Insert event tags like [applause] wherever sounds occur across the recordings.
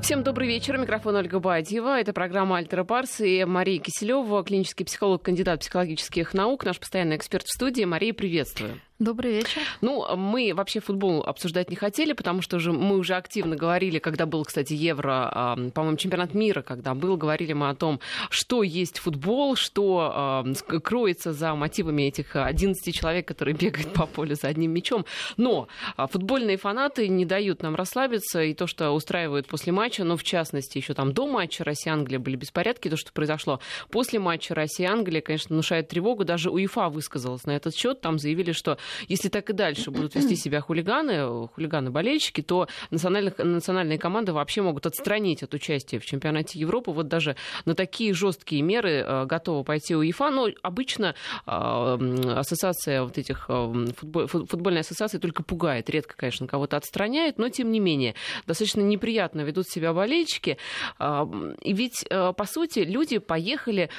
Всем добрый вечер. Микрофон Ольга Бадьева. Это программа «Альтера Парс» и Мария Киселева, клинический психолог, кандидат психологических наук, наш постоянный эксперт в студии. Мария, приветствую. Добрый вечер. Ну, мы вообще футбол обсуждать не хотели, потому что уже мы уже активно говорили, когда был, кстати, Евро, по-моему, чемпионат мира, когда был, говорили мы о том, что есть футбол, что кроется за мотивами этих 11 человек, которые [laughs] бегают по полю за одним мячом. Но а, футбольные фанаты не дают нам расслабиться, и то, что устраивают после матча, ну, в частности, еще там до матча Россия-Англия были беспорядки, то, что произошло после матча Россия-Англия, конечно, внушает тревогу. Даже УЕФА высказалась на этот счет, там заявили, что если так и дальше будут вести себя хулиганы, хулиганы-болельщики, то национальные команды вообще могут отстранить от участия в чемпионате Европы. Вот даже на такие жесткие меры э, готова пойти УЕФА. Но обычно э, ассоциация вот этих э, футбол, футбольная ассоциация только пугает. Редко, конечно, кого-то отстраняет, но тем не менее достаточно неприятно ведут себя болельщики. И ведь, по сути, люди поехали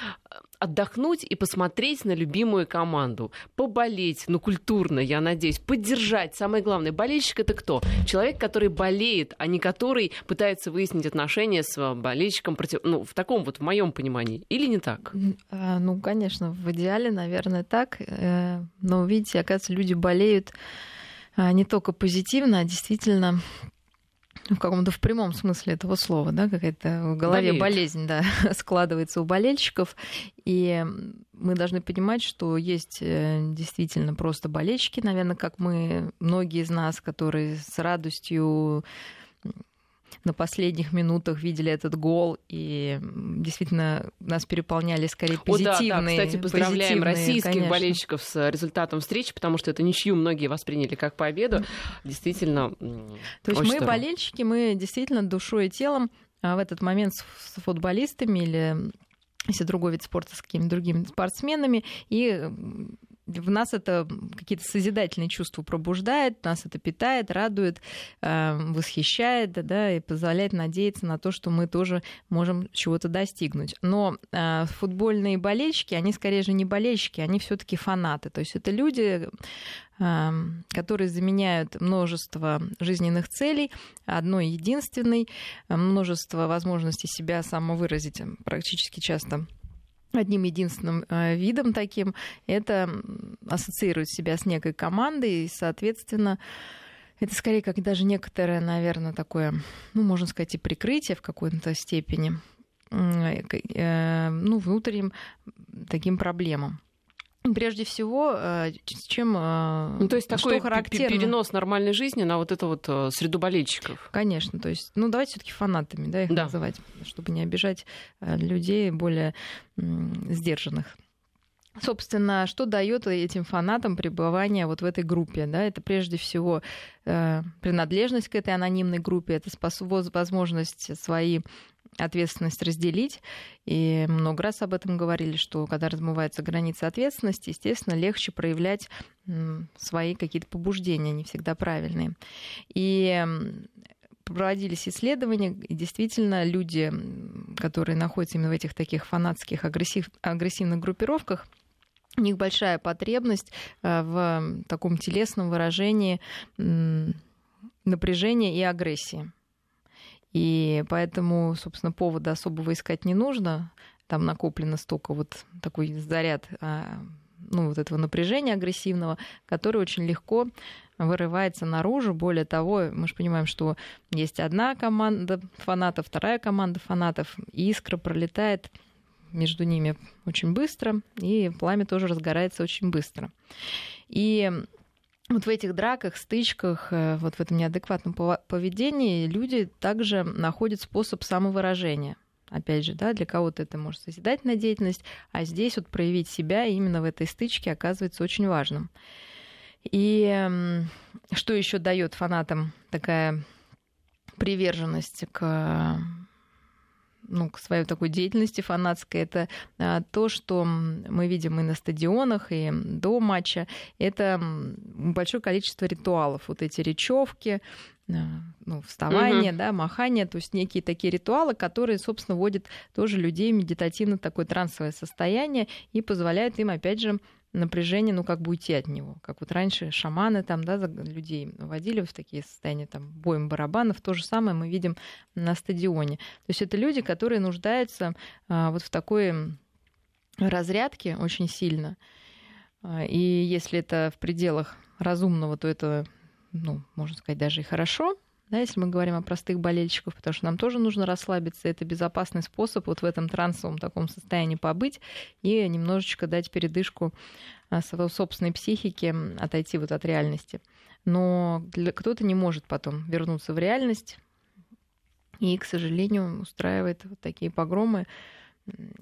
отдохнуть и посмотреть на любимую команду, поболеть, ну, культурно, я надеюсь, поддержать. Самое главное, болельщик это кто? Человек, который болеет, а не который пытается выяснить отношения с болельщиком против... Ну, в таком вот, в моем понимании. Или не так? А, ну, конечно, в идеале, наверное, так. Э, но, видите, оказывается, люди болеют а, не только позитивно, а действительно в каком-то в прямом смысле этого слова, да, какая-то в голове Болеет. болезнь, да, [laughs] складывается у болельщиков. И мы должны понимать, что есть э, действительно просто болельщики, наверное, как мы, многие из нас, которые с радостью на последних минутах видели этот гол, и действительно нас переполняли скорее позитивные. О, да, да. Кстати, поздравляем российских конечно. болельщиков с результатом встречи, потому что это ничью многие восприняли как победу. Действительно, То есть мы здорово. болельщики, мы действительно душой и телом а в этот момент с футболистами или если другой вид спорта с какими-то другими спортсменами, и в нас это какие-то созидательные чувства пробуждает, нас это питает, радует, эм, восхищает, да, и позволяет надеяться на то, что мы тоже можем чего-то достигнуть. Но э, футбольные болельщики, они скорее же не болельщики, они все-таки фанаты. То есть это люди, эм, которые заменяют множество жизненных целей одной единственной, множество возможностей себя самовыразить практически часто одним единственным э, видом таким, это ассоциирует себя с некой командой, и, соответственно, это скорее как даже некоторое, наверное, такое, ну, можно сказать, и прикрытие в какой-то степени, э, ну, внутренним таким проблемам. Прежде всего, э, чем э, ну, то есть такой что характерно... перенос нормальной жизни на вот эту вот э, среду болельщиков. Конечно, то есть, ну давайте все-таки фанатами, да, их да. называть, чтобы не обижать людей более сдержанных. Собственно, что дает этим фанатам пребывание вот в этой группе? Да? Это прежде всего принадлежность к этой анонимной группе, это возможность свои ответственность разделить. И много раз об этом говорили, что когда размываются границы ответственности, естественно, легче проявлять свои какие-то побуждения, не всегда правильные. И проводились исследования, и действительно люди, которые находятся именно в этих таких фанатских агрессив, агрессивных группировках, у них большая потребность э, в таком телесном выражении напряжения и агрессии. И поэтому, собственно, повода особого искать не нужно. Там накоплено столько вот такой заряд а, ну, вот этого напряжения агрессивного, который очень легко вырывается наружу. Более того, мы же понимаем, что есть одна команда фанатов, вторая команда фанатов, и искра пролетает между ними очень быстро, и пламя тоже разгорается очень быстро. И вот в этих драках, стычках, э, вот в этом неадекватном поведении люди также находят способ самовыражения. Опять же, да, для кого-то это может созидательная деятельность, а здесь вот проявить себя именно в этой стычке оказывается очень важным. И что еще дает фанатам такая приверженность к ну, к своей такой деятельности фанатской, это а, то, что мы видим и на стадионах, и до матча. Это большое количество ритуалов. Вот эти речевки, а, ну, вставание, угу. да, махание, то есть некие такие ритуалы, которые, собственно, вводят тоже людей в медитативно такое трансовое состояние и позволяют им, опять же, напряжение, ну, как бы уйти от него. Как вот раньше шаманы там, да, людей водили в такие состояния, там, боем барабанов. То же самое мы видим на стадионе. То есть это люди, которые нуждаются а, вот в такой разрядке очень сильно. А, и если это в пределах разумного, то это, ну, можно сказать, даже и хорошо, да, если мы говорим о простых болельщиках, потому что нам тоже нужно расслабиться. Это безопасный способ вот в этом трансовом таком состоянии побыть и немножечко дать передышку а, своей собственной психике, отойти вот от реальности. Но кто-то не может потом вернуться в реальность и, к сожалению, устраивает вот такие погромы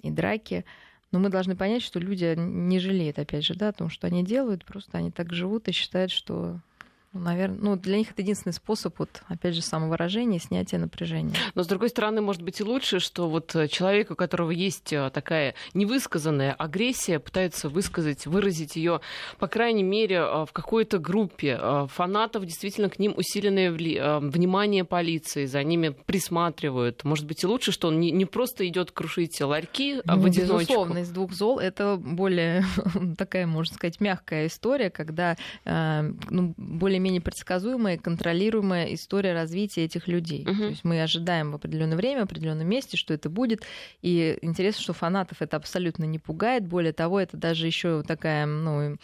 и драки. Но мы должны понять, что люди не жалеют, опять же, да, о том, что они делают, просто они так живут и считают, что ну, наверное, ну, для них это единственный способ, вот, опять же, самовыражения, снятия напряжения. Но, с другой стороны, может быть и лучше, что вот э, человек, у которого есть э, такая невысказанная агрессия, пытается высказать, выразить ее, по крайней мере, э, в какой-то группе фанатов, действительно к ним усиленное внимание полиции, за ними присматривают. Может быть и лучше, что он не, просто идет крушить ларьки а ну, в одиночку. Безусловно, из двух зол это более [laughs] такая, можно сказать, мягкая история, когда ну, более более-менее предсказуемая, контролируемая история развития этих людей. Угу. То есть мы ожидаем в определенное время, в определенном месте, что это будет. И интересно, что фанатов это абсолютно не пугает. Более того, это даже еще такая, ну,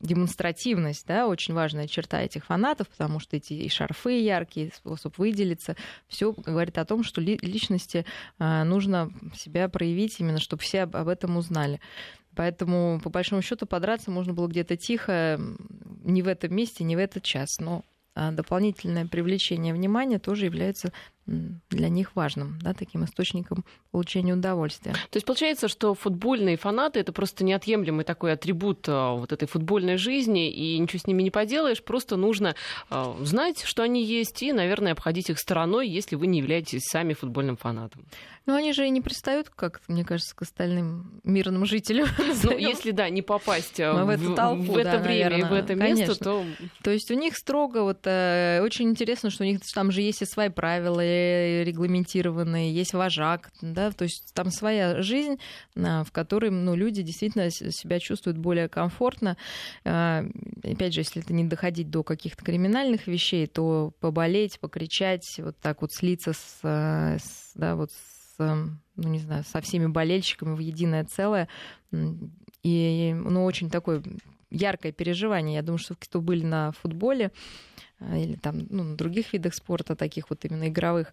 демонстративность, да, очень важная черта этих фанатов, потому что эти и шарфы яркие, способ выделиться, все говорит о том, что личности а, нужно себя проявить именно, чтобы все об этом узнали. Поэтому, по большому счету, подраться можно было где-то тихо, не в этом месте, не в этот час. Но а, дополнительное привлечение внимания тоже является для них важным, да, таким источником получения удовольствия. То есть получается, что футбольные фанаты это просто неотъемлемый такой атрибут а, вот этой футбольной жизни, и ничего с ними не поделаешь, просто нужно а, знать, что они есть, и, наверное, обходить их стороной, если вы не являетесь сами футбольным фанатом. Ну, они же и не пристают, как мне кажется, к остальным мирным жителям. [laughs] Ну, если, да, не попасть в, в эту толпу, в это да, время наверное, и в это место, конечно. то... То есть у них строго, вот, э, очень интересно, что у них там же есть и свои правила, регламентированные, есть вожак, да, то есть там своя жизнь, в которой ну, люди действительно себя чувствуют более комфортно. А, опять же, если это не доходить до каких-то криминальных вещей, то поболеть, покричать, вот так вот слиться с, с да, вот с, ну, не знаю, со всеми болельщиками в единое целое. И, ну, очень такое яркое переживание. Я думаю, что кто были на футболе, а, или там ну, на других видах спорта, таких вот именно игровых,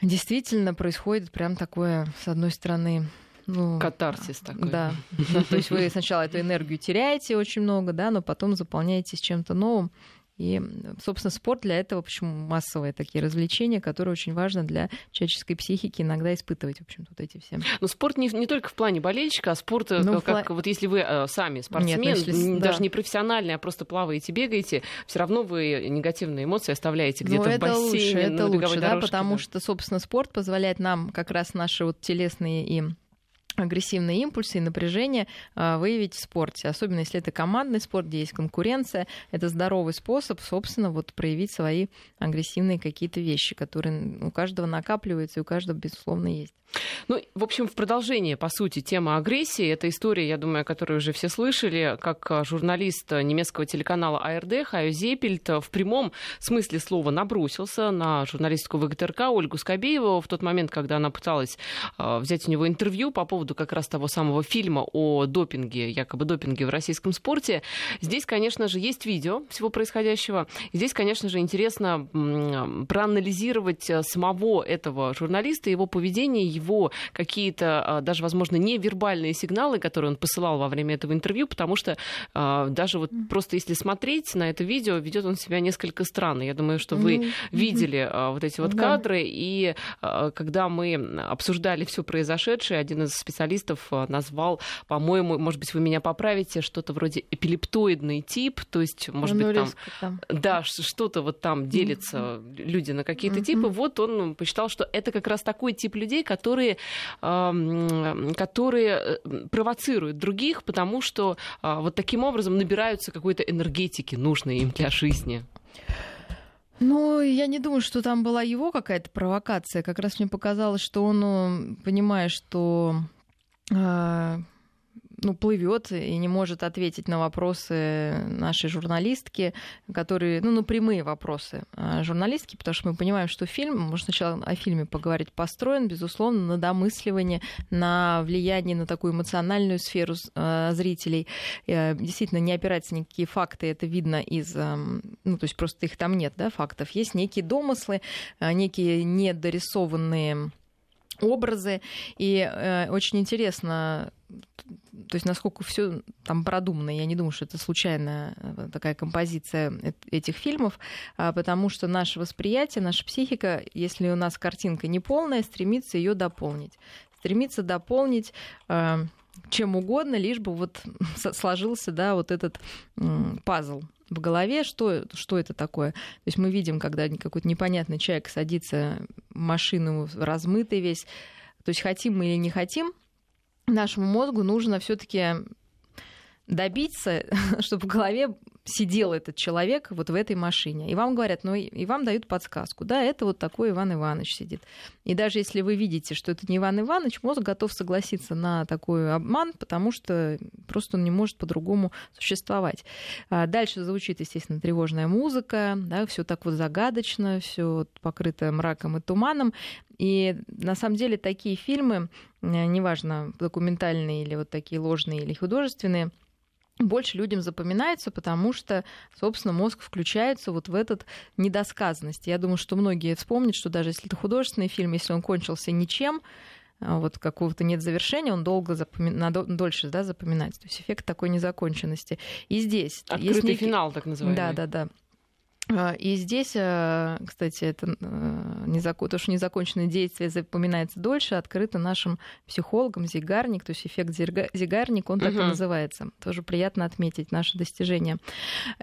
действительно происходит прям такое, с одной стороны, ну, Катарсис такой. Да, да. То есть вы сначала эту энергию теряете очень много, да, но потом заполняетесь чем-то новым. И, собственно, спорт для этого, почему массовые такие развлечения, которые очень важно для человеческой психики иногда испытывать, в общем, вот эти все. Но спорт не, не только в плане болельщика, а спорт, э, ну, как, пла... вот если вы э, сами спортсмен, Нет, ну, если, даже да. не профессиональный, а просто плаваете, бегаете, все равно вы негативные эмоции оставляете где-то ну, в бассейне, лучше, это лучше, да, потому да. что, собственно, спорт позволяет нам как раз наши вот телесные и агрессивные импульсы и напряжение а, выявить в спорте. Особенно если это командный спорт, где есть конкуренция. Это здоровый способ, собственно, вот проявить свои агрессивные какие-то вещи, которые у каждого накапливаются и у каждого, безусловно, есть. Ну, в общем, в продолжение, по сути, тема агрессии. Это история, я думаю, которую уже все слышали, как а, журналист немецкого телеканала АРД Хайо Зепельт в прямом смысле слова набросился на журналистку ВГТРК Ольгу Скобееву в тот момент, когда она пыталась а, взять у него интервью по поводу как раз того самого фильма о допинге, якобы допинге в российском спорте. Здесь, конечно же, есть видео всего происходящего. Здесь, конечно же, интересно проанализировать а, самого этого журналиста, его поведение, его какие-то а, даже, возможно, невербальные сигналы, которые он посылал во время этого интервью, потому что а, даже вот просто если смотреть на это видео, ведет он себя несколько странно. Я думаю, что вы mm-hmm. видели а, вот эти вот да. кадры, и когда мы обсуждали все произошедшее, один из специалистов назвал, по-моему, может быть, вы меня поправите, что-то вроде эпилептоидный тип, то есть, может ну, быть, там, там, да, что-то вот там делятся mm-hmm. люди на какие-то mm-hmm. типы. Вот он посчитал, что это как раз такой тип людей, которые которые, которые э, провоцируют других, потому что а, вот таким образом набираются какой-то энергетики, нужной им для жизни. Ну, я не думаю, что там была его какая-то провокация. Как раз мне показалось, что он, ну, понимая, что ну, плывет и не может ответить на вопросы нашей журналистки, которые, ну, на прямые вопросы а, журналистки, потому что мы понимаем, что фильм, можно сначала о фильме поговорить, построен, безусловно, на домысливании, на влиянии на такую эмоциональную сферу э, зрителей. Э, действительно, не опирается на никакие факты, это видно из, ну, то есть просто их там нет, да, фактов. Есть некие домыслы, некие недорисованные образы. И э, очень интересно, то есть насколько все там продумано. Я не думаю, что это случайная э, такая композиция этих фильмов, а потому что наше восприятие, наша психика, если у нас картинка неполная, стремится ее дополнить. Стремится дополнить э, чем угодно, лишь бы вот [laughs] сложился да, вот этот пазл в голове, что, что это такое. То есть мы видим, когда какой-то непонятный человек садится в машину, размытый весь. То есть хотим мы или не хотим, нашему мозгу нужно все-таки добиться, [laughs] чтобы в голове сидел этот человек вот в этой машине. И вам говорят, ну и вам дают подсказку. Да, это вот такой Иван Иванович сидит. И даже если вы видите, что это не Иван Иванович, мозг готов согласиться на такой обман, потому что просто он не может по-другому существовать. А дальше звучит, естественно, тревожная музыка, да, все так вот загадочно, все покрыто мраком и туманом. И на самом деле такие фильмы, э, неважно, документальные или вот такие ложные или художественные, больше людям запоминается, потому что, собственно, мозг включается вот в этот недосказанность. Я думаю, что многие вспомнят, что даже если это художественный фильм, если он кончился ничем, а вот какого-то нет завершения, он долго запоми... дольше да, запоминается. То есть эффект такой незаконченности. И здесь... Открытый есть некий... финал, так называемый. Да, да, да. А, и здесь, э, кстати, это э, незакон... то, что незаконченное действие запоминается дольше, открыто нашим психологам Зигарник, то есть эффект Зигарник, он так uh-huh. и называется. Тоже приятно отметить наше достижение.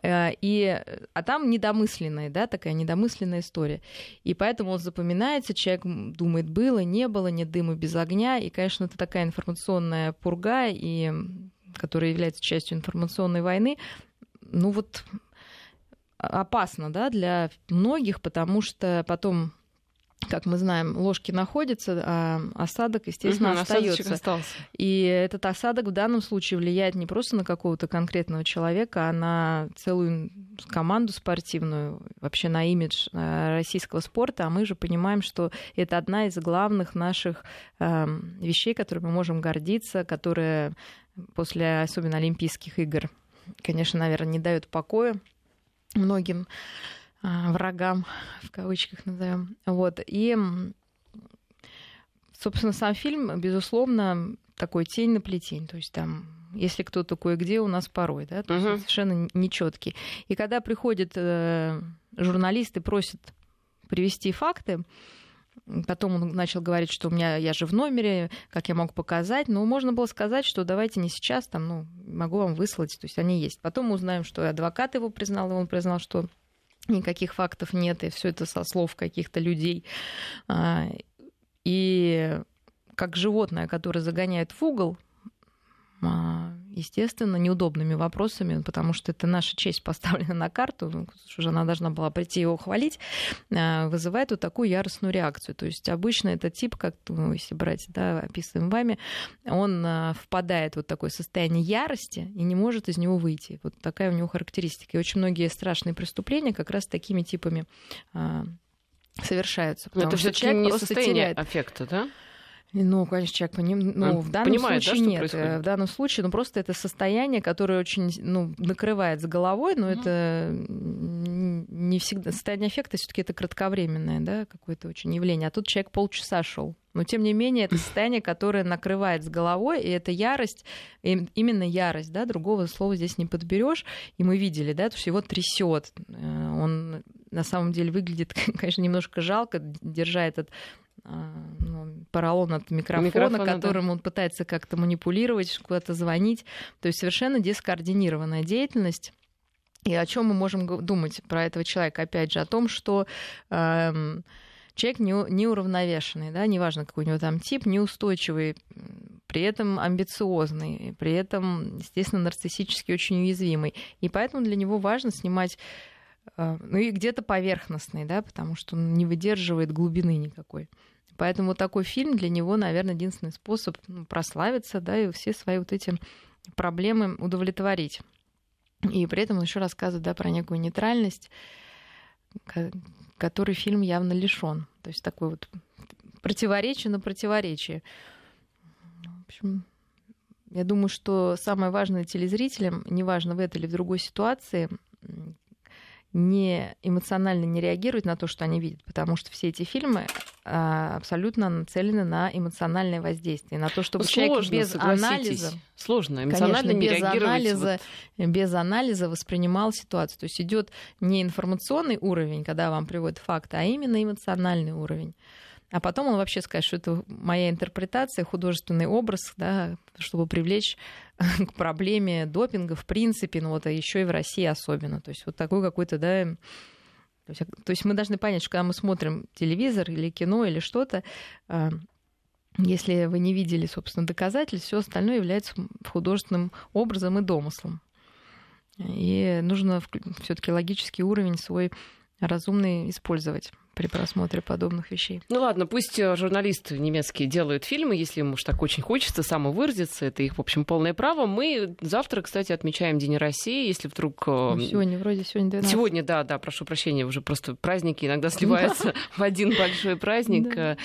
Э, и... А там недомысленная, да, такая недомысленная история. И поэтому он запоминается, человек думает, было, не было, нет дыма без огня. И, конечно, это такая информационная пурга, и которая является частью информационной войны. Ну вот опасно да, для многих, потому что потом как мы знаем, ложки находятся, а осадок, естественно, угу, остается. И этот осадок в данном случае влияет не просто на какого-то конкретного человека, а на целую команду спортивную, вообще на имидж э, российского спорта. А мы же понимаем, что это одна из главных наших вещей, которыми мы можем гордиться, которые после особенно Олимпийских игр, конечно, наверное, не дают покоя многим а, врагам, в кавычках назовем. Вот. И, собственно, сам фильм, безусловно, такой тень на плетень. То есть там если кто такой где у нас порой, да, то uh-huh. есть совершенно нечеткий. И когда приходят э, журналисты, просят привести факты, Потом он начал говорить, что у меня я же в номере, как я мог показать. Но можно было сказать, что давайте не сейчас, там, ну, могу вам выслать. То есть они есть. Потом мы узнаем, что адвокат его признал, и он признал, что никаких фактов нет, и все это со слов каких-то людей. А, и как животное, которое загоняет в угол, а, естественно, неудобными вопросами, потому что это наша честь [laughs] поставлена на карту, ну, уже она должна была прийти его хвалить, а, вызывает вот такую яростную реакцию. То есть обычно этот тип, как, ну, если брать, да, описываем вами, он а, впадает в вот такое состояние ярости и не может из него выйти. Вот такая у него характеристика. И очень многие страшные преступления как раз такими типами совершаются. Потому это что человек не просто теряет аффекта, да? Ну, конечно, человек поним... ну, в данном Понимает, случае да, нет. Происходит? В данном случае, ну, просто это состояние, которое очень ну, накрывает с головой, но mm это не всегда... Состояние эффекта все таки это кратковременное, да, какое-то очень явление. А тут человек полчаса шел. Но, тем не менее, это состояние, которое накрывает с головой, и это ярость, именно ярость, да, другого слова здесь не подберешь. И мы видели, да, то, что его трясет. Э, он на самом деле выглядит, [laughs] конечно, немножко жалко, держа этот ну, поролон от микрофона, микрофона которым да. он пытается как-то манипулировать, куда-то звонить. То есть совершенно дискоординированная деятельность. И о чем мы можем думать про этого человека? Опять же, о том, что эм, человек не, неуравновешенный, да, неважно, какой у него там тип, неустойчивый, при этом амбициозный, при этом, естественно, нарциссически очень уязвимый. И поэтому для него важно снимать а, ну и где-то поверхностный, да, потому что он не выдерживает глубины никакой. Поэтому такой фильм для него, наверное, единственный способ ну, прославиться, да, и все свои вот эти проблемы удовлетворить. И при этом он еще рассказывает да, про некую нейтральность, который фильм явно лишен. То есть такой вот противоречие на противоречие. В общем, я думаю, что самое важное телезрителям, неважно в этой или в другой ситуации, не эмоционально не реагировать на то, что они видят, потому что все эти фильмы абсолютно нацелены на эмоциональное воздействие, на то, чтобы Сложно, человек без анализа, сложно эмоционально конечно, не без анализа, вот... без анализа воспринимал ситуацию. То есть идет не информационный уровень, когда вам приводят факты, а именно эмоциональный уровень а потом он вообще скажет, что это моя интерпретация, художественный образ, да, чтобы привлечь [laughs] к проблеме допинга в принципе, ну вот, а еще и в России особенно. То есть вот такой какой-то, да, то есть, то есть мы должны понять, что когда мы смотрим телевизор или кино или что-то, а, если вы не видели, собственно, доказательств, все остальное является художественным образом и домыслом. И нужно все-таки логический уровень свой разумный использовать при просмотре подобных вещей. Ну ладно, пусть э, журналисты немецкие делают фильмы, если им уж так очень хочется самовыразиться, это их, в общем, полное право. Мы завтра, кстати, отмечаем День России, если вдруг... Э, ну, сегодня, вроде сегодня 12. Сегодня, да, да, прошу прощения, уже просто праздники иногда [laughs] [laughs] сливаются в один большой праздник.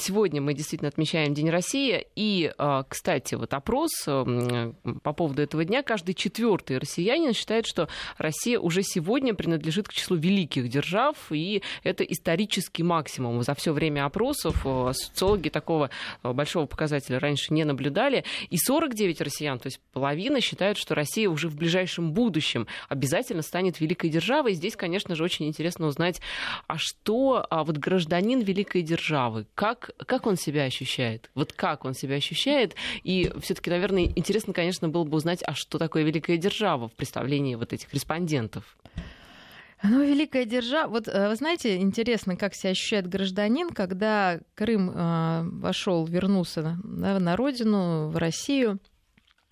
Сегодня мы действительно отмечаем День России, и, э, кстати, вот опрос по поводу этого дня, каждый четвертый россиянин считает, что Россия уже сегодня принадлежит к числу великих держав, и это исторический максимум. За все время опросов э, социологи такого э, большого показателя раньше не наблюдали. И 49 россиян, то есть половина, считают, что Россия уже в ближайшем будущем обязательно станет великой державой. Здесь, конечно же, очень интересно узнать, а что а вот гражданин великой державы, как, как он себя ощущает? Вот как он себя ощущает? И все-таки, наверное, интересно, конечно, было бы узнать, а что такое великая держава в представлении вот этих респондентов. Ну, великая держава. Вот э, вы знаете, интересно, как себя ощущает гражданин, когда Крым э, вошел, вернулся да, на родину, в Россию.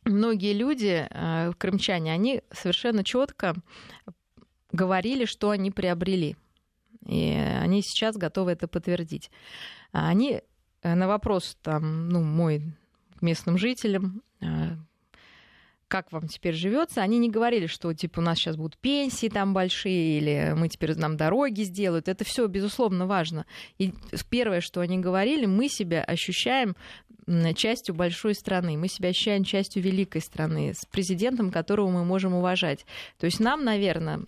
Многие люди, э, крымчане, они совершенно четко говорили, что они приобрели. И они сейчас готовы это подтвердить. Они на вопрос там, ну, мой местным жителям, как вам теперь живется, они не говорили, что типа у нас сейчас будут пенсии там большие, или мы теперь нам дороги сделают. Это все, безусловно, важно. И первое, что они говорили, мы себя ощущаем частью большой страны, мы себя ощущаем частью великой страны, с президентом, которого мы можем уважать. То есть нам, наверное,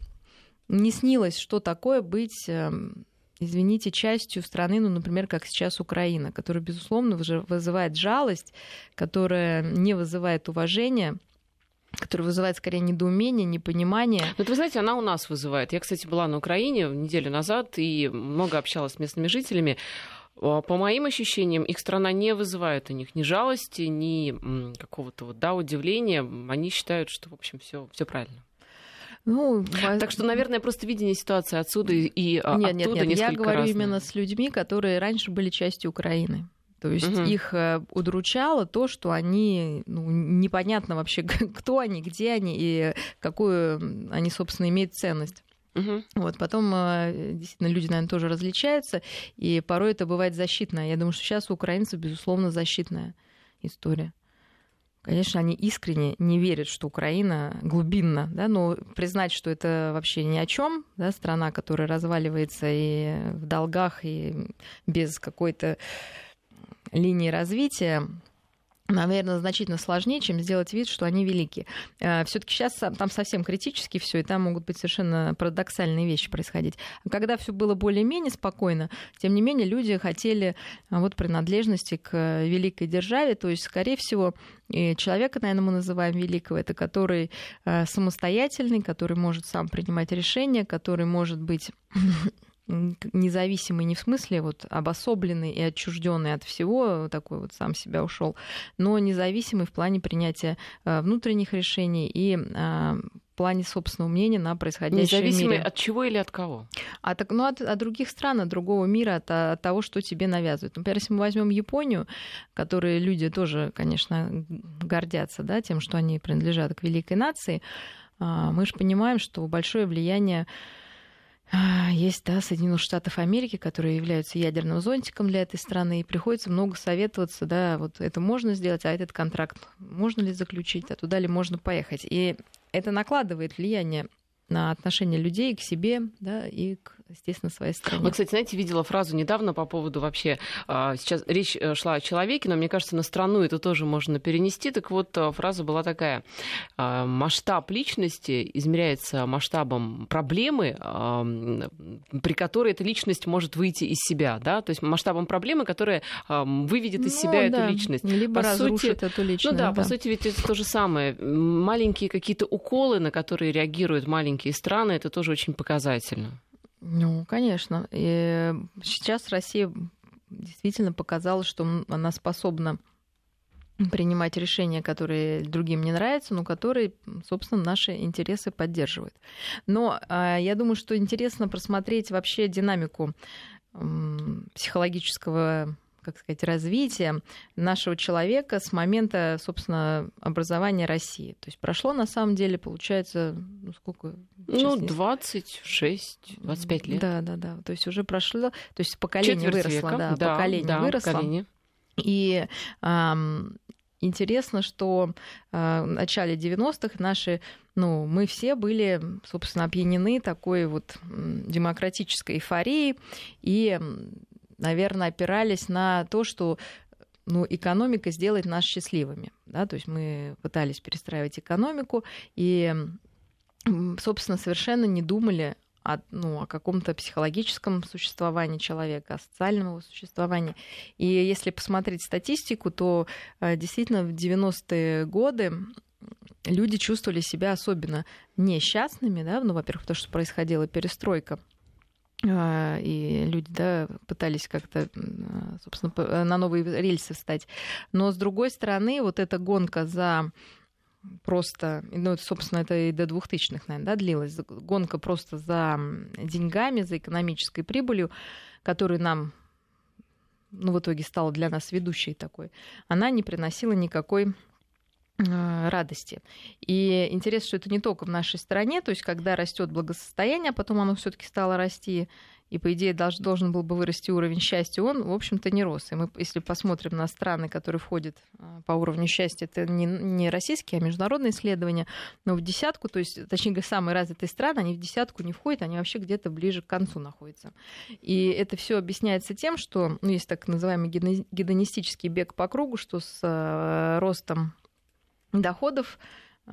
не снилось, что такое быть эм, извините, частью страны, ну, например, как сейчас Украина, которая, безусловно, вызывает жалость, которая не вызывает уважения который вызывает скорее недоумение, непонимание. Ну, вы знаете, она у нас вызывает. Я, кстати, была на Украине неделю назад и много общалась с местными жителями. А, по моим ощущениям, их страна не вызывает у них ни жалости, ни какого-то вот, да, удивления. Они считают, что, в общем, все правильно. Ну, так что, наверное, просто видение ситуации отсюда и нет, оттуда нет, нет, я говорю разное. именно с людьми, которые раньше были частью Украины. То есть угу. их э, удручало то, что они ну, непонятно вообще, [laughs] кто они, где они и какую они, собственно, имеют ценность. Угу. Вот, потом э, действительно люди, наверное, тоже различаются, и порой это бывает защитное. Я думаю, что сейчас у украинцев, безусловно, защитная история. Конечно, они искренне не верят, что Украина глубинна, да, но признать, что это вообще ни о чем, да, страна, которая разваливается и в долгах, и без какой-то линии развития, наверное, значительно сложнее, чем сделать вид, что они велики. Э, Все-таки сейчас там совсем критически все, и там могут быть совершенно парадоксальные вещи происходить. А когда все было более-менее спокойно, тем не менее люди хотели э, вот принадлежности к великой державе, то есть, скорее всего, человека, наверное, мы называем великого, это который э, самостоятельный, который может сам принимать решения, который может быть независимый не в смысле вот обособленный и отчужденный от всего, такой вот сам себя ушел, но независимый в плане принятия э, внутренних решений и а, в плане собственного мнения на происходящее Независимый мире. от чего или от кого? А так, ну, от, от других стран, от другого мира, от, от того, что тебе навязывают. Например, если мы возьмем Японию, которые люди тоже, конечно, гордятся да, тем, что они принадлежат к великой нации, Мы же понимаем, что большое влияние а, есть, да, Соединенных Штатов Америки, которые являются ядерным зонтиком для этой страны, и приходится много советоваться, да, вот это можно сделать, а этот контракт можно ли заключить, а туда ли можно поехать. И это накладывает влияние на отношение людей к себе, да, и к естественно, своей стране. Вот, кстати, знаете, видела фразу недавно по поводу вообще, а, сейчас речь э, шла о человеке, но мне кажется, на страну это тоже можно перенести. Так вот, э, фраза была такая, а, масштаб личности измеряется масштабом проблемы, при которой эта личность может выйти из себя, да, то есть масштабом проблемы, которая выведет из ну, себя да. эту личность. Либо по разрушит сути, эту личность. Ну да, да, по сути, ведь это то же самое. Маленькие какие-то уколы, на которые реагируют маленькие страны, это тоже очень показательно. Ну, конечно. И сейчас Россия действительно показала, что она способна принимать решения, которые другим не нравятся, но которые, собственно, наши интересы поддерживают. Но а, я думаю, что интересно просмотреть вообще динамику психологического как сказать, развития нашего человека с момента, собственно, образования России. То есть прошло, на самом деле, получается, ну, сколько? Ну, 26-25 лет. Да, да, да. То есть уже прошло, то есть поколение Четверть выросло, века. да, да, поколение да, выросло. Поколение. И эм, интересно, что э, в начале 90-х наши, ну, мы все были, собственно, опьянены такой вот демократической эйфорией и наверное, опирались на то, что ну, экономика сделает нас счастливыми. Да? То есть мы пытались перестраивать экономику и, собственно, совершенно не думали о, ну, о каком-то психологическом существовании человека, о социальном его существовании. И если посмотреть статистику, то э, действительно в 90-е годы люди чувствовали себя особенно несчастными, да, ну, во-первых, потому что происходила перестройка и люди да, пытались как-то, собственно, на новые рельсы встать. Но, с другой стороны, вот эта гонка за просто, ну, собственно, это и до 2000-х, наверное, да, длилась, гонка просто за деньгами, за экономической прибылью, которую нам, ну, в итоге стала для нас ведущей такой, она не приносила никакой радости. И интересно, что это не только в нашей стране, то есть когда растет благосостояние, а потом оно все-таки стало расти, и по идее должен, должен был бы вырасти уровень счастья, он, в общем-то, не рос. И мы, если посмотрим на страны, которые входят э, по уровню счастья, это не, не российские, а международные исследования, но в десятку, то есть, точнее самые развитые страны, они в десятку не входят, они вообще где-то ближе к концу находятся. И это все объясняется тем, что ну, есть так называемый гедонистический бег по кругу, что с э, ростом доходов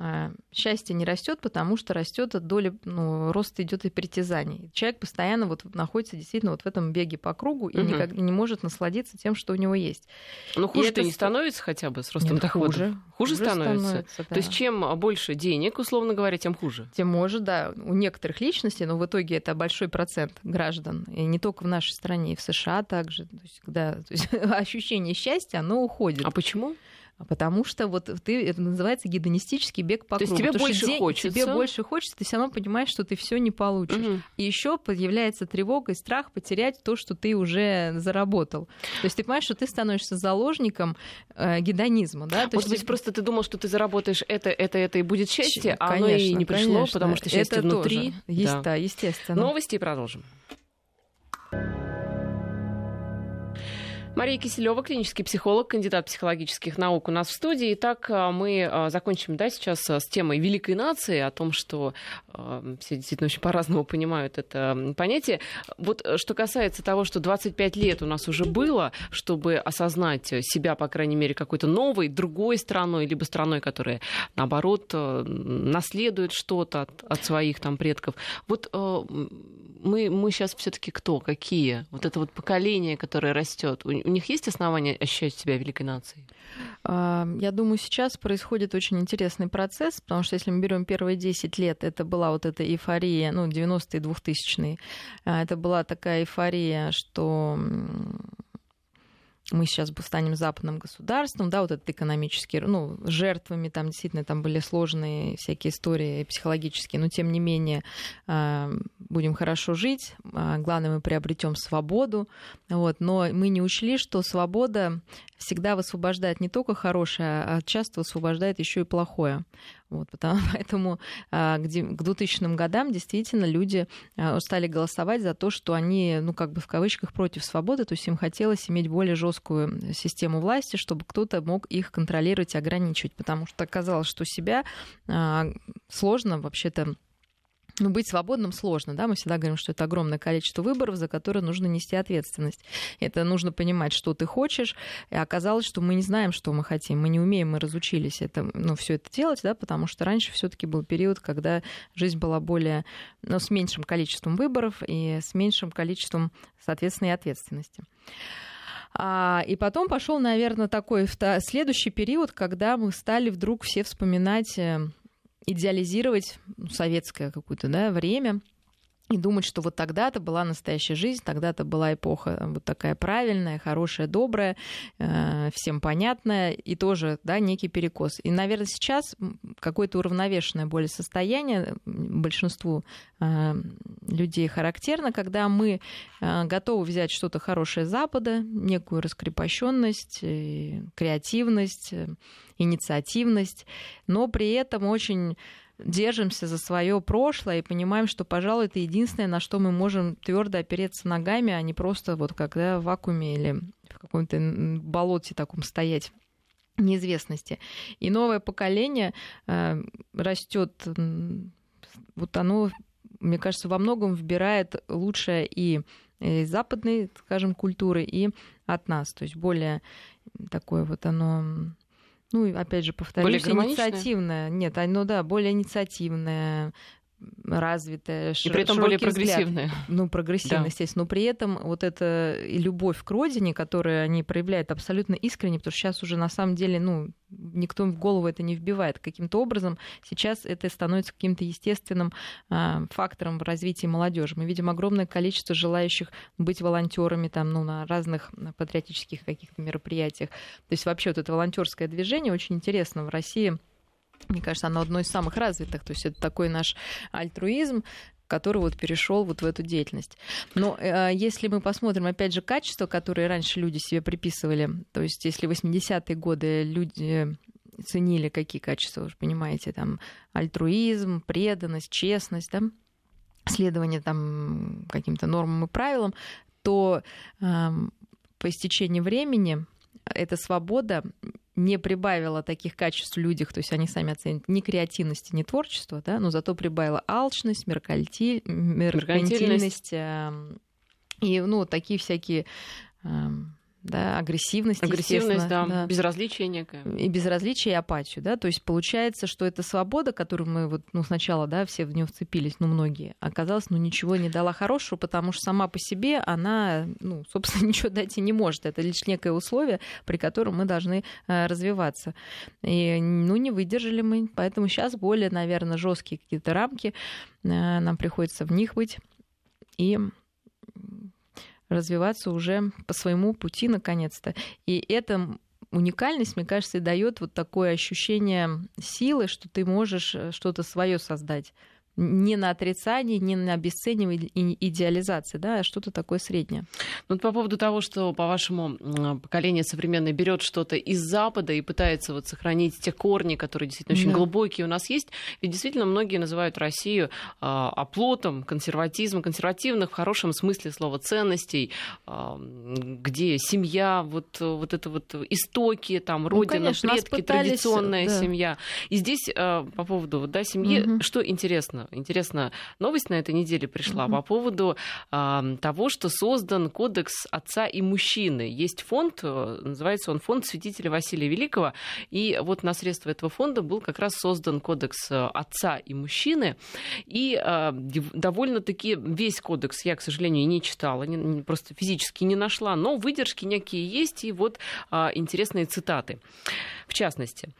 а, счастье не растет, потому что растет доля, ну, рост идет и притязаний. Человек постоянно вот находится действительно вот в этом беге по кругу и угу. никак не может насладиться тем, что у него есть. Но хуже-то не становится хотя бы с ростом Нет, дохода? Хуже. Хуже, хуже становится? становится да. То есть чем больше денег, условно говоря, тем хуже? Тем может, да. У некоторых личностей, но в итоге это большой процент граждан. И не только в нашей стране, и в США также. То есть, когда то есть, [laughs] ощущение счастья, оно уходит. А почему? А потому что вот ты, это называется гедонистический бег по То кругу. То есть тебе больше день, хочется. Тебе больше хочется, ты все равно понимаешь, что ты все не получишь. Угу. И еще появляется тревога и страх потерять то, что ты уже заработал. То есть ты понимаешь, что ты становишься заложником э, гедонизма. Да? То Может есть быть, просто ты думал, что ты заработаешь это, это, это и будет счастье, а конечно, оно и не пришло, конечно. потому что счастье это внутри. Тоже. Есть, да. да, естественно. Новости и продолжим. Мария Киселева, клинический психолог, кандидат психологических наук у нас в студии. Итак, а, мы а, закончим да, сейчас а, с темой великой нации, о том, что все действительно очень по-разному понимают это понятие. Вот э, что касается того, что 25 лет у нас уже было, чтобы осознать себя, по крайней мере, какой-то новой, другой страной, либо страной, которая, наоборот, э, наследует что-то от, от своих там предков. Вот э, мы, мы сейчас все-таки кто, какие? Вот это вот поколение, которое растет, у них есть основания ощущать себя великой нацией? Я думаю, сейчас происходит очень интересный процесс, потому что если мы берем первые 10 лет, это была вот эта эйфория, ну, 90-е, 2000-е, а, это была такая эйфория, что мы сейчас станем западным государством, да, вот этот экономический, ну, жертвами, там действительно там были сложные всякие истории психологические, но тем не менее а, будем хорошо жить, а, главное, мы приобретем свободу, вот, но мы не учли, что свобода всегда высвобождает не только хорошее, а часто высвобождает еще и плохое. Вот, [laughs] потому, поэтому а, к 2000 годам действительно люди а, стали голосовать за то, что они, ну, как бы в кавычках, против свободы, то есть им хотелось иметь более жесткую систему власти, чтобы кто-то мог их контролировать и ограничивать, потому что оказалось, что себя а, сложно вообще-то ну, быть свободным сложно, да, мы всегда говорим, что это огромное количество выборов, за которые нужно нести ответственность. Это нужно понимать, что ты хочешь, и оказалось, что мы не знаем, что мы хотим, мы не умеем, мы разучились это, ну, все это делать, да, потому что раньше все таки был период, когда жизнь была более, ну, с меньшим количеством выборов и с меньшим количеством, соответственно, и ответственности. А, и потом пошел, наверное, такой следующий период, когда мы стали вдруг все вспоминать э, идеализировать ну, советское какое-то да, время и думать, что вот тогда-то была настоящая жизнь, тогда-то была эпоха вот такая правильная, хорошая, добрая, э, всем понятная, и тоже, да, некий перекос. И, наверное, сейчас какое-то уравновешенное более состояние большинству э, людей характерно, когда мы э, готовы взять что-то хорошее Запада, некую раскрепощенность, креативность, инициативность, но при этом очень держимся за свое прошлое и понимаем, что, пожалуй, это единственное, на что мы можем твердо опереться ногами, а не просто вот когда в вакууме или в каком-то болоте таком стоять неизвестности. И новое поколение э, растет, вот оно, мне кажется, во многом вбирает лучшее и из западной, скажем, культуры, и от нас. То есть более такое вот оно ну, опять же, повторюсь, инициативная. Нет, оно, да, более инициативная, развитая, и при этом более прогрессивная. Взгляд. Ну, прогрессивная, да. естественно. Но при этом вот эта любовь к родине, которую они проявляют абсолютно искренне, потому что сейчас уже на самом деле, ну, никто в голову это не вбивает. Каким-то образом сейчас это становится каким-то естественным э, фактором в развитии молодежи. Мы видим огромное количество желающих быть волонтерами там, ну, на разных патриотических каких-то мероприятиях. То есть вообще вот это волонтерское движение очень интересно в России мне кажется, оно одно из самых развитых. То есть это такой наш альтруизм, который вот перешел вот в эту деятельность. Но э, если мы посмотрим, опять же, качества, которые раньше люди себе приписывали, то есть если в 80-е годы люди ценили какие качества, вы понимаете, там альтруизм, преданность, честность, да, следование там каким-то нормам и правилам, то э, по истечении времени эта свобода не прибавила таких качеств в людях, то есть они сами оценят ни креативности, ни творчества, да, но зато прибавила алчность, меркантиль, меркантильность, эм, и ну, такие всякие эм, да, агрессивность, агрессивность, да, да, безразличие некое. И безразличие, и апатию, да, то есть получается, что эта свобода, которую мы вот, ну, сначала, да, все в нее вцепились, ну, многие, оказалось, ну, ничего не дала хорошего, потому что сама по себе она, ну, собственно, [laughs] ничего дать и не может. Это лишь некое условие, при котором мы должны э, развиваться. И, ну, не выдержали мы, поэтому сейчас более, наверное, жесткие какие-то рамки, э, нам приходится в них быть. И развиваться уже по своему пути наконец-то. И это уникальность, мне кажется, и дает вот такое ощущение силы, что ты можешь э, что-то свое создать не на отрицании, не на обесценивании и идеализации, да, а что-то такое среднее. Ну, по поводу того, что, по-вашему, поколение современное берет что-то из Запада и пытается вот сохранить те корни, которые действительно очень да. глубокие у нас есть, ведь действительно многие называют Россию а, оплотом консерватизма, консервативных в хорошем смысле слова ценностей, а, где семья, вот, вот это вот истоки, там, ну, родина, ну, конечно, предки, пытались, традиционная да. семья. И здесь а, по поводу да, семьи, угу. что интересно, интересно, новость на этой неделе пришла mm-hmm. по поводу э, того, что создан кодекс отца и мужчины. Есть фонд, э, называется он фонд святителя Василия Великого, и вот на средства этого фонда был как раз создан кодекс э, отца и мужчины, и э, довольно-таки весь кодекс я, к сожалению, не читала, не, не, просто физически не нашла, но выдержки некие есть, и вот э, интересные цитаты. В частности,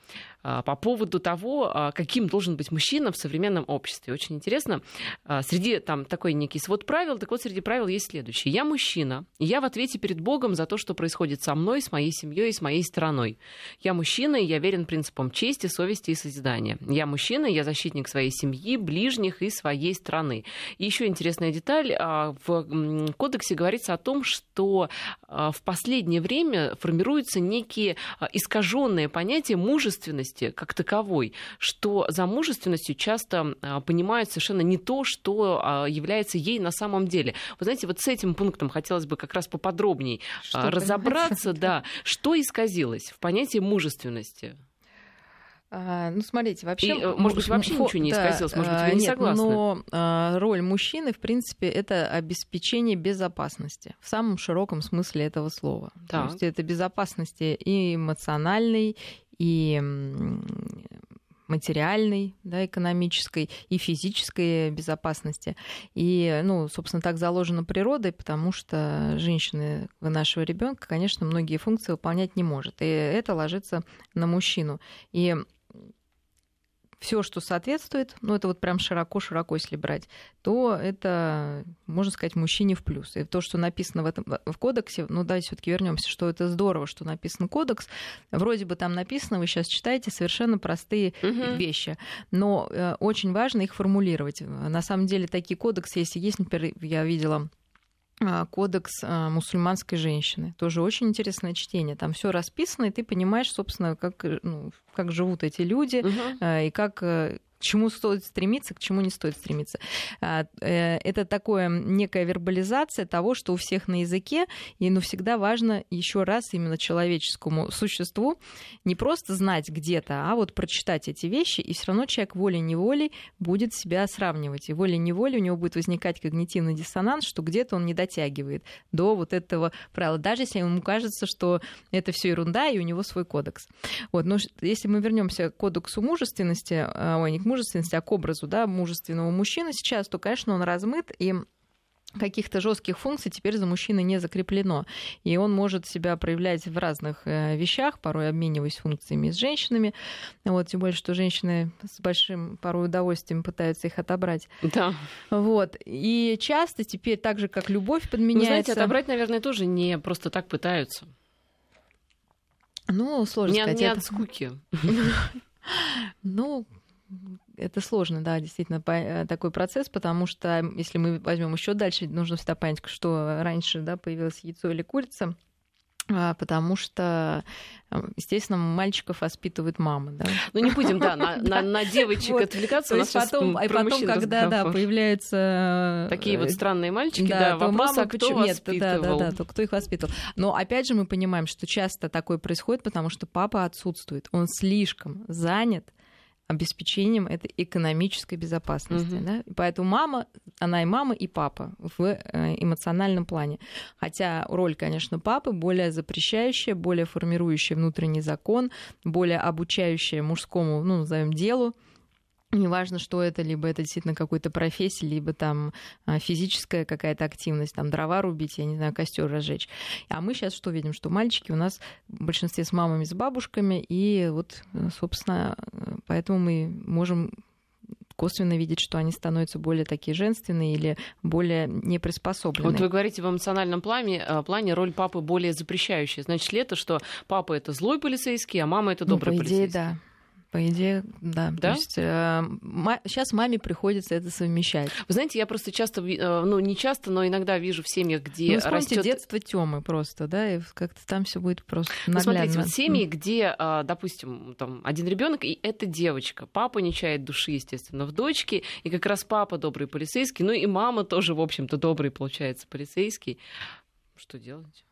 по поводу того, а, каким должен быть мужчина в современном обществе. очень интересно. А, среди там такой некий свод правил, так вот среди правил есть следующее. Я мужчина, и я в ответе перед Богом за то, что происходит со мной, с моей семьей и с моей страной. Я мужчина, и я верен принципам чести, совести и созидания. Я мужчина, и я защитник своей семьи, ближних и своей страны. И еще интересная деталь. А, в кодексе говорится о том, что а, в последнее время формируются некие искаженные понятия мужественности как таковой, что за мужественностью часто понимают совершенно не то, что является ей на самом деле. Вы знаете, вот с этим пунктом хотелось бы как раз поподробнее что разобраться, да, что исказилось в понятии мужественности. А, ну, смотрите, вообще... И, э, может быть, вообще фо... ничего не исказилось, может быть, вы не нет, согласны. но а, роль мужчины, в принципе, это обеспечение безопасности в самом широком смысле этого слова. Так. То есть это безопасности и эмоциональной, и материальной, да, экономической и физической безопасности. И, ну, собственно, так заложено природой, потому что женщина вынашивая ребенка, конечно, многие функции выполнять не может. И это ложится на мужчину. И все, что соответствует, ну это вот прям широко-широко, если брать, то это, можно сказать, мужчине в плюс. И то, что написано в этом в кодексе, ну давайте все-таки вернемся, что это здорово, что написан кодекс. Вроде бы там написано, вы сейчас читаете совершенно простые угу. вещи, но э, очень важно их формулировать. На самом деле такие кодексы, если есть, например, я видела кодекс а, мусульманской женщины. Тоже очень интересное чтение. Там все расписано, и ты понимаешь, собственно, как, э, ну, как живут эти люди угу. и как э, чему стоит стремиться, к чему не стоит стремиться. А, э, это такое некая вербализация того, что у всех на языке, и ну, всегда важно еще раз именно человеческому существу не просто знать где-то, а вот прочитать эти вещи, и все равно человек волей-неволей будет себя сравнивать. И волей-неволей у него будет возникать когнитивный диссонанс, что где-то он не дотягивает до вот этого правила, даже если ему кажется, что это все ерунда, и у него свой кодекс. Вот. Но если мы вернемся к кодексу мужественности, а, ой, мужественности, а к образу да, мужественного мужчины сейчас, то, конечно, он размыт, и каких-то жестких функций теперь за мужчиной не закреплено. И он может себя проявлять в разных э, вещах, порой обмениваясь функциями с женщинами. Вот, тем более, что женщины с большим порой удовольствием пытаются их отобрать. Да. Вот. И часто теперь так же, как любовь подменяется... Ну, знаете, отобрать, наверное, тоже не просто так пытаются. Ну, сложно не, сказать. Не от скуки. [laughs] Ну, это сложно, да, действительно, э, такой процесс, потому что если мы возьмем еще дальше, нужно всегда понять, что раньше да, появилось яйцо или курица, а, потому что, э, естественно, мальчиков воспитывает мама. Да? Ну, не будем, да, на, [laughs] на, на девочек вот. отвлекаться. То есть потом, и потом, когда да, появляются... Такие вот странные мальчики, да, да вопрос, мама, а кто почему... воспитывал? Нет, да, да, да, то кто их воспитывал. Но, опять же, мы понимаем, что часто такое происходит, потому что папа отсутствует. Он слишком занят обеспечением этой экономической безопасности. Угу. Да? Поэтому мама, она и мама, и папа в э, эмоциональном плане. Хотя роль, конечно, папы более запрещающая, более формирующая внутренний закон, более обучающая мужскому, ну, назовем, делу, Неважно, что это, либо это действительно какой-то профессия, либо там а, физическая какая-то активность, там дрова рубить, я не знаю, костер разжечь. А мы сейчас что видим? Что мальчики у нас в большинстве с мамами, с бабушками, и вот, собственно, поэтому мы можем косвенно видеть, что они становятся более такие женственные или более неприспособленные. Вот вы говорите в эмоциональном плане, э, плане роль папы более запрещающая. Значит ли это, что папа это злой полицейский, а мама это добрый ну, по идее, полицейский? Да. По идее, да. да? То есть э, ма- сейчас маме приходится это совмещать. Вы знаете, я просто часто, э, ну не часто, но иногда вижу в семьях, где ну, растет детство Тёмы просто, да, и как-то там все будет просто наглядно. Ну, смотрите, вот семьи, где, э, допустим, там один ребенок и это девочка, папа не чает души, естественно, в дочке, и как раз папа добрый полицейский, ну и мама тоже, в общем-то, добрый получается полицейский. Что делать?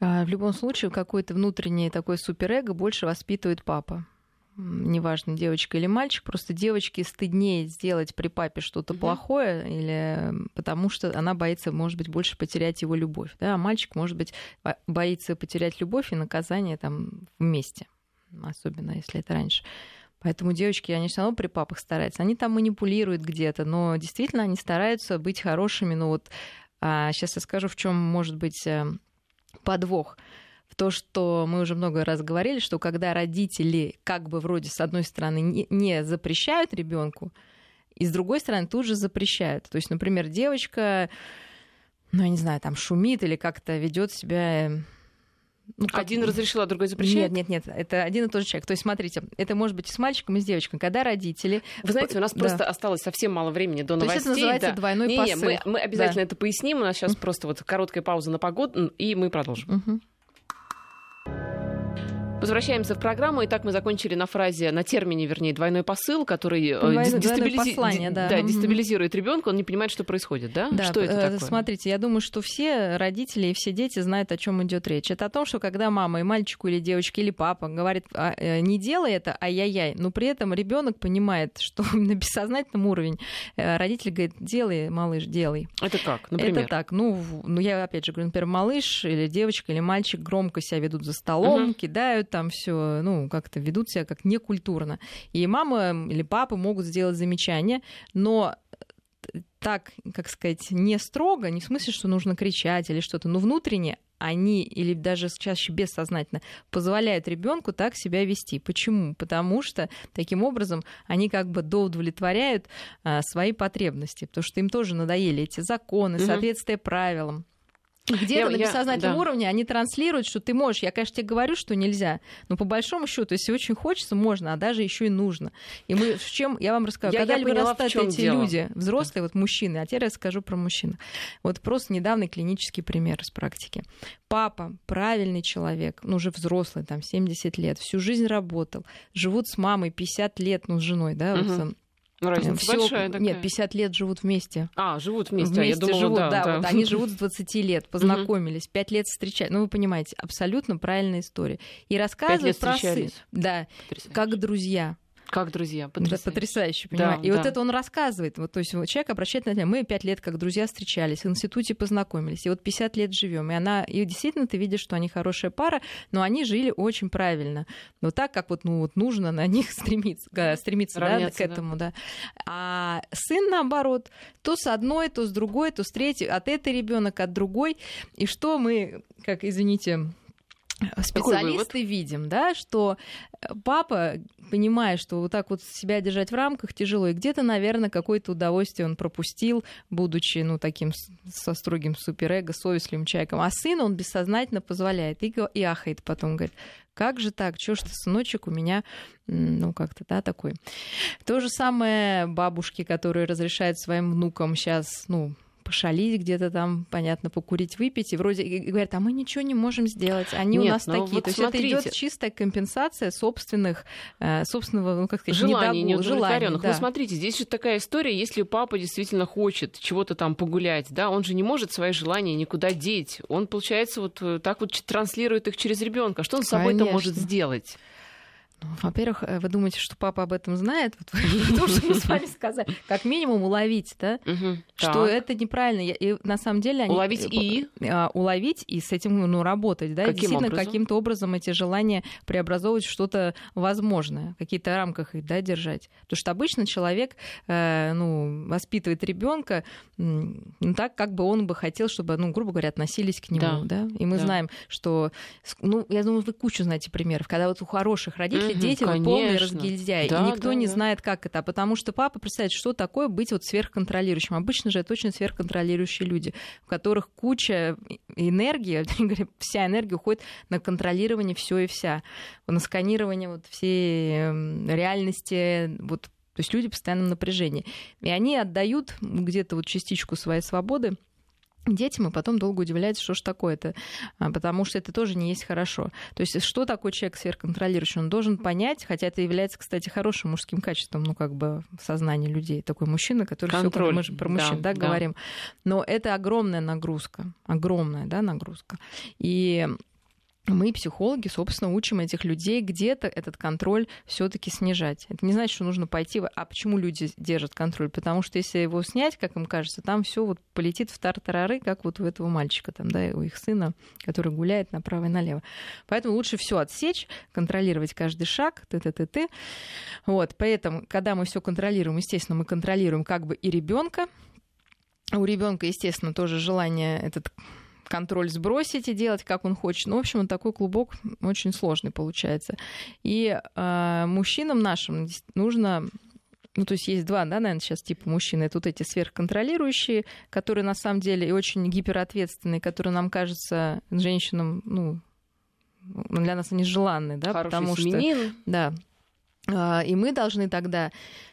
А, в любом случае, какой-то внутренний такой суперэго больше воспитывает папа неважно, девочка или мальчик, просто девочке стыднее сделать при папе что-то угу. плохое, или потому что она боится, может быть, больше потерять его любовь. Да? А мальчик, может быть, боится потерять любовь и наказание там вместе, особенно если это раньше. Поэтому девочки, они все равно при папах стараются. Они там манипулируют где-то, но действительно они стараются быть хорошими. Но вот а, сейчас я скажу, в чем может быть э, подвох в то, что мы уже много раз говорили, что когда родители как бы вроде с одной стороны не, не запрещают ребенку, И с другой стороны, тут же запрещают. То есть, например, девочка, ну, я не знаю, там шумит или как-то ведет себя ну, как... Один разрешил, а другой запрещает? Нет, нет, нет, это один и тот же человек. То есть, смотрите, это может быть и с мальчиком, и с девочкой. Когда родители... Вы знаете, у нас да. просто осталось совсем мало времени до новостей. То есть это называется да. двойной не, посыл. Не, мы, мы обязательно да. это поясним. У нас сейчас просто вот короткая пауза на погоду, и мы продолжим. Mm-hmm. Возвращаемся в программу. Итак, мы закончили на фразе, на термине, вернее, двойной посыл, который э, Двойное, дестабилизи... послание, да. Да, дестабилизирует ребенка, он не понимает, что происходит, да? да что это э, такое? Смотрите, я думаю, что все родители и все дети знают, о чем идет речь. Это о том, что когда мама и мальчику или девочке или папа говорит, а, э, не делай это, ай-яй-яй, но при этом ребенок понимает, [laughs] что на бессознательном уровне родитель говорит, делай, малыш, делай. Это как, например? Это так, ну, ну я опять же говорю, например, малыш или девочка или мальчик громко себя ведут за столом, угу. кидают там все, ну, как-то ведут себя как некультурно. И мама или папа могут сделать замечание, но так, как сказать, не строго, не в смысле, что нужно кричать или что-то, но внутренне они или даже чаще бессознательно позволяют ребенку так себя вести. Почему? Потому что таким образом они как бы доудовлетворяют а, свои потребности, потому что им тоже надоели эти законы, угу. соответствие правилам. Где-то на бессознательном да. уровне они транслируют, что ты можешь. Я, конечно, тебе говорю, что нельзя. Но по большому счету, если очень хочется, можно, а даже еще и нужно. И мы в чем, я вам расскажу, я, когда я вырастают эти дело. люди, взрослые, вот мужчины, а теперь я расскажу про мужчин. Вот просто недавний клинический пример из практики. Папа, правильный человек, ну уже взрослый, там 70 лет, всю жизнь работал, живут с мамой 50 лет, ну с женой, да, угу. вот, Разница Всё... большая такая. Нет, 50 лет живут вместе. А, живут вместе, вместе а я думала, живут, да. да, да. Вот они живут с 20 лет, познакомились, 5 лет встречают. Ну, вы понимаете, абсолютно правильная история. И рассказывают про сын. Да, как друзья. Как друзья, потрясающе. Потрясающе, понимаю. Да, и да. вот это он рассказывает. Вот, то есть вот человек обращает на мы пять лет как друзья встречались, в институте познакомились, и вот 50 лет живем. И она, и действительно ты видишь, что они хорошая пара, но они жили очень правильно. Но так, как вот, ну, вот нужно на них [laughs] стремиться, стремиться да, к этому, да. да. А сын, наоборот, то с одной, то с другой, то с третьей, от этой ребенок, от другой. И что мы, как, извините, специалисты видим, да, что э, папа, понимая, что вот так вот себя держать в рамках тяжело, и где-то, наверное, какое-то удовольствие он пропустил, будучи, ну, таким со строгим суперэго, совестливым человеком. А сын он бессознательно позволяет и, и ахает потом, говорит, как же так, чё ж ты, сыночек, у меня, ну, как-то, да, такой. То же самое бабушки, которые разрешают своим внукам сейчас, ну, пошалить где-то там, понятно, покурить, выпить, и вроде и говорят, а мы ничего не можем сделать, они Нет, у нас такие. Вот То смотрите. есть это идет чистая компенсация собственных, э, собственного, ну как сказать, желаний, неудовлетворенных. Да. Ну смотрите, здесь же такая история, если папа действительно хочет чего-то там погулять, да, он же не может свои желания никуда деть, он получается вот э, так вот транслирует их через ребенка. Что он с собой-то может сделать? Ну, во-первых, э, вы думаете, что папа об этом знает? Вот [laughs] то, что мы с вами сказали. Как минимум уловить, да? Что это неправильно. И на самом деле они... Уловить и? А, уловить и с этим ну, работать, да? Действительно, каким-то образом эти желания преобразовывать что-то возможное, в каких-то рамках их, да, держать. Потому что обычно человек, э, ну, воспитывает ребенка ну, так, как бы он бы хотел, чтобы, ну, грубо говоря, относились к нему, да? И мы знаем, что, ну, я думаю, вы кучу знаете примеров, когда вот у хороших родителей угу, дети вот полный разгильдяй, да, и никто да, не да. знает, как это, потому что папа представляет, что такое быть вот сверхконтролирующим. Обычно же это очень сверхконтролирующие люди, у которых куча энергии, [laughs] вся энергия уходит на контролирование все и вся, на сканирование вот всей эм, реальности, вот то есть люди в постоянном напряжении. И они отдают где-то вот частичку своей свободы детям, и потом долго удивляются, что ж такое-то, а, потому что это тоже не есть хорошо. То есть что такое человек сверхконтролирующий? Он должен понять, хотя это является, кстати, хорошим мужским качеством, ну, как бы в сознании людей. Такой мужчина, который все мы же про мужчин, да, да, говорим. Но это огромная нагрузка, огромная, да, нагрузка. И мы, психологи, собственно, учим этих людей где-то этот контроль все-таки снижать. Это не значит, что нужно пойти. А почему люди держат контроль? Потому что если его снять, как им кажется, там все вот полетит в тартарары, как вот у этого мальчика, там, да, у их сына, который гуляет направо и налево. Поэтому лучше все отсечь, контролировать каждый шаг, т т т т Вот, поэтому, когда мы все контролируем, естественно, мы контролируем как бы и ребенка. У ребенка, естественно, тоже желание этот контроль сбросить и делать, как он хочет. Ну, в общем, такой клубок очень сложный получается. И э, мужчинам нашим нужно ну, то есть есть два, да, наверное, сейчас типа мужчин. Это вот эти сверхконтролирующие, которые на самом деле и очень гиперответственные, которые нам кажется женщинам, ну, для нас они желанны, да, Хороший потому семенин. что... Да. А, И мы должны тогда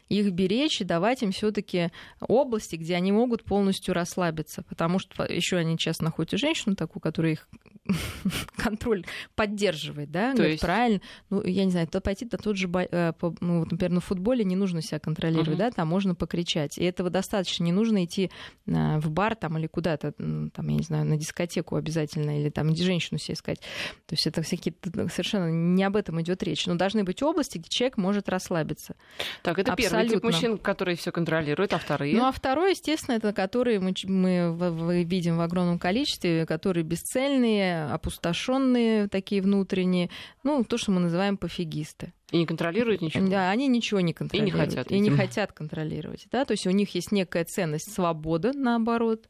их беречь и давать им все-таки области, где они могут полностью расслабиться, потому что еще они часто находят женщину такую, которая их [laughs] контроль поддерживает, да, То говорит, есть? правильно, ну, я не знаю, то пойти на тот же, э, ну, вот, например, на футболе не нужно себя контролировать, Мгм. да, там можно покричать, и этого достаточно, не нужно идти э, в бар там или куда-то, там, я не знаю, на дискотеку обязательно, или там, женщину себе искать, то есть это всякие, совершенно не об этом идет речь, но должны быть области, где человек может расслабиться. Так, это первый тип Абсолютно. мужчин, которые все контролируют, а вторые? Ну, а второй, естественно, это которые мы, мы видим в огромном количестве, которые бесцельные, опустошенные, такие внутренние, ну, то, что мы называем пофигисты. И не контролируют ничего? Да, они ничего не контролируют. хотят, И не видимо. хотят контролировать. Да? То есть у них есть некая ценность свобода, наоборот,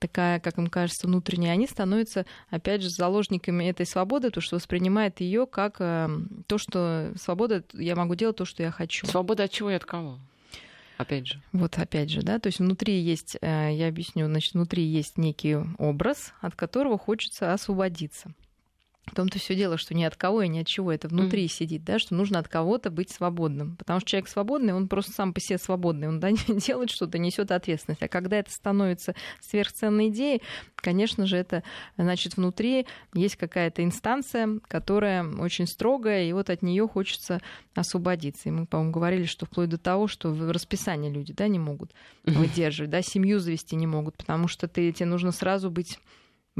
такая, как им кажется, внутренняя. Они становятся, опять же, заложниками этой свободы, потому что воспринимают ее как э, то, что свобода, я могу делать то, что я хочу. Свобода от чего и от кого? Опять же. Вот опять же, да, то есть внутри есть, э, я объясню, значит, внутри есть некий образ, от которого хочется освободиться. В том-то все дело, что ни от кого и ни от чего это внутри сидит, да, что нужно от кого-то быть свободным. Потому что человек свободный, он просто сам по себе свободный, он да, [laughs] делает что-то, несет ответственность. А когда это становится сверхценной идеей, конечно же, это значит внутри есть какая-то инстанция, которая очень строгая, и вот от нее хочется освободиться. И мы, по-моему, говорили, что вплоть до того, что в расписание люди да, не могут выдерживать, да, семью завести не могут, потому что ты, тебе нужно сразу быть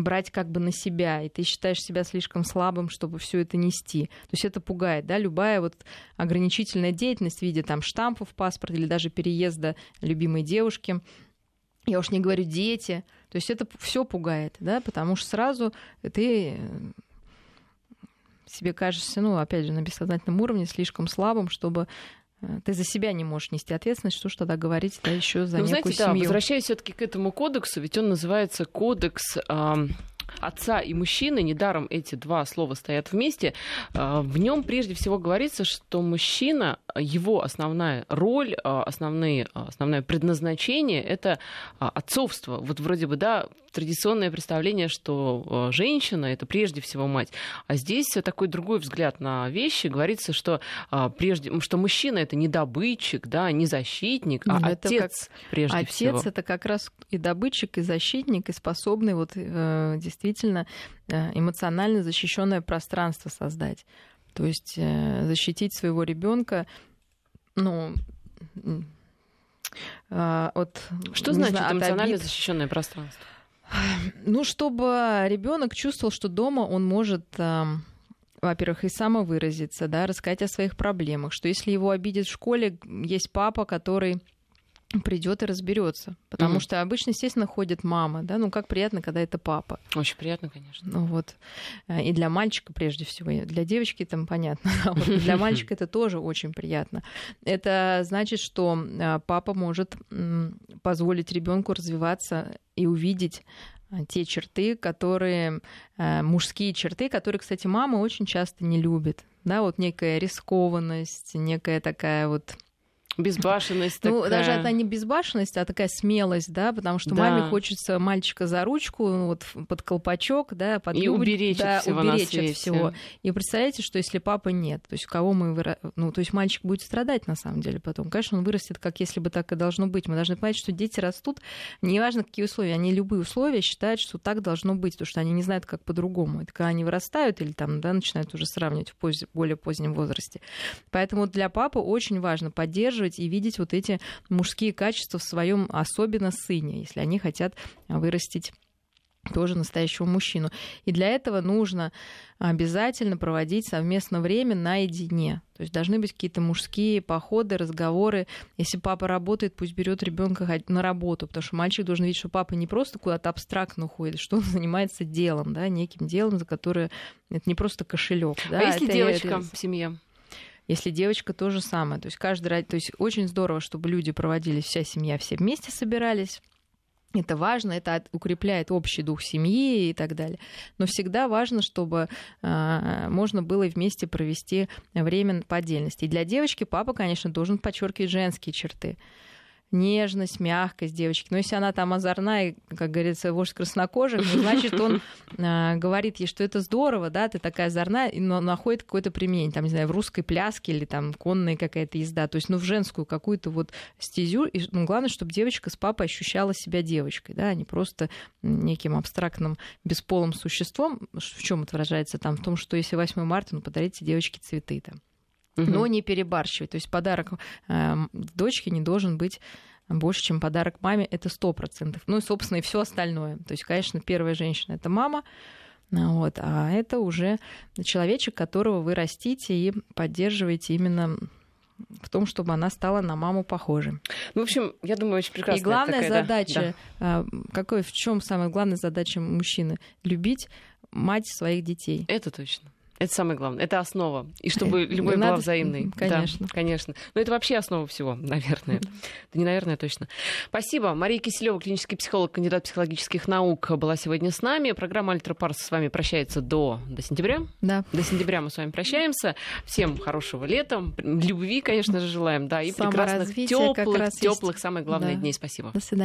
брать как бы на себя, и ты считаешь себя слишком слабым, чтобы все это нести. То есть это пугает, да, любая вот ограничительная деятельность в виде там штампа в паспорт или даже переезда любимой девушки, я уж не говорю дети, то есть это все пугает, да, потому что сразу ты э, себе кажешься, ну, опять же, на бессознательном уровне слишком слабым, чтобы ты за себя не можешь нести ответственность, что ж тогда говорить, да, еще за Ну, некую знаете, да, семью. возвращаясь все-таки к этому кодексу, ведь он называется кодекс ам, отца и мужчины, недаром эти два слова стоят вместе, А, в нем прежде всего говорится, что мужчина, его основная роль, а, основные, а, основное предназначение — это отцовство. Вот вроде бы, да, традиционное представление, что женщина — это прежде всего мать. А здесь такой другой взгляд на вещи. Говорится, что прежде, что мужчина — это не добытчик, да, не защитник, а Ну, это отец прежде Отец всего. это как раз и добытчик, и защитник, и способный вот э, действительно э, эмоционально защищенное пространство создать. То есть э, защитить своего ребенка, ну, э, от Что значит знаю, эмоционально обид. защищенное пространство? Ну, чтобы ребенок чувствовал, что дома он может, эм, во-первых, и самовыразиться, да, рассказать о своих проблемах, что если его обидят в школе, есть папа, который придет и разберется. Потому Мгм. что обычно, естественно, ходит мама, да, ну как приятно, когда это папа. Очень приятно, конечно. Ну вот. Э, И для мальчика прежде всего. Для девочки там понятно. [laughs] а вот для мальчика это тоже очень приятно. Это значит, что э, папа может позволить ребенку развиваться и увидеть э, те черты, которые мужские черты, которые, кстати, мама очень часто не любит. Да, вот некая рискованность, некая такая вот Безбашенность ну, такая. даже это не безбашенность, а такая смелость, да, потому что Да. маме хочется мальчика за ручку, ну, вот под колпачок, да, под И юбочку, уберечь от да, всего на уберечь от всего. И представляете, что если папы нет, то есть кого мы выра... ну, то есть мальчик будет страдать на самом деле потом. Конечно, он вырастет, как если бы так и должно быть. Мы должны понять, что дети растут, неважно какие условия, они любые условия считают, что так должно быть, потому что они не знают, как по-другому. Это когда они вырастают или там, да, начинают уже сравнивать в поз- более позднем возрасте. Поэтому для папы очень важно поддерживать и видеть вот эти мужские качества в своем особенно сыне, если они хотят вырастить тоже настоящего мужчину. И для этого нужно обязательно проводить совместно время наедине. То есть должны быть какие-то мужские походы, разговоры. Если папа работает, пусть берет ребенка на работу, потому что мальчик должен видеть, что папа не просто куда-то абстрактно уходит, что он [laughs] занимается делом, да, неким делом, за которое это не просто кошелек. А если девочка в семье? Если девочка, то же самое. То есть каждый, то есть очень здорово, чтобы люди проводили вся семья, все вместе собирались. Это важно, это укрепляет общий дух семьи и так далее. Но всегда важно, чтобы э, можно было вместе провести время по отдельности. И для девочки папа, конечно, должен подчеркивать женские черты нежность, мягкость девочки. Но если она там озорная, как говорится, вождь краснокожих, ну, значит, он э, [laughs] говорит ей, что это здорово, да, ты такая озорная, но находит какое-то применение, там, не знаю, в русской пляске или там конная какая-то езда, то есть, ну, в женскую какую-то вот стезю. И, ну, главное, чтобы девочка с папой ощущала себя девочкой, да, а не просто неким абстрактным бесполым существом. В чем это выражается там? В том, что если 8 марта, ну, подарите девочке цветы там но не перебарщивать. То есть подарок э, дочке не должен быть больше, чем подарок маме, это сто процентов. Ну и, собственно, и все остальное. То есть, конечно, первая женщина это мама, вот, а это уже человечек, которого вы растите и поддерживаете именно в том, чтобы она стала на маму похожей. Ну, в общем, я думаю, очень прекрасно. И главная такая, задача, да. какой, в чем самая главная задача мужчины? Любить мать своих детей. Это точно. Это самое главное. Это основа. И чтобы любовь Надо... была взаимной. Конечно. Да, конечно. Но это вообще основа всего, наверное. Да не наверное, точно. Спасибо. Мария Киселева, клинический психолог, кандидат психологических наук, была сегодня с нами. Программа Альтра Парс с вами прощается до, до сентября. Да. До сентября мы с вами прощаемся. Всем хорошего лета. Любви, конечно же, желаем. Да, и прекрасных, теплых, теплых, самое главное, да. дней. Спасибо. До свидания.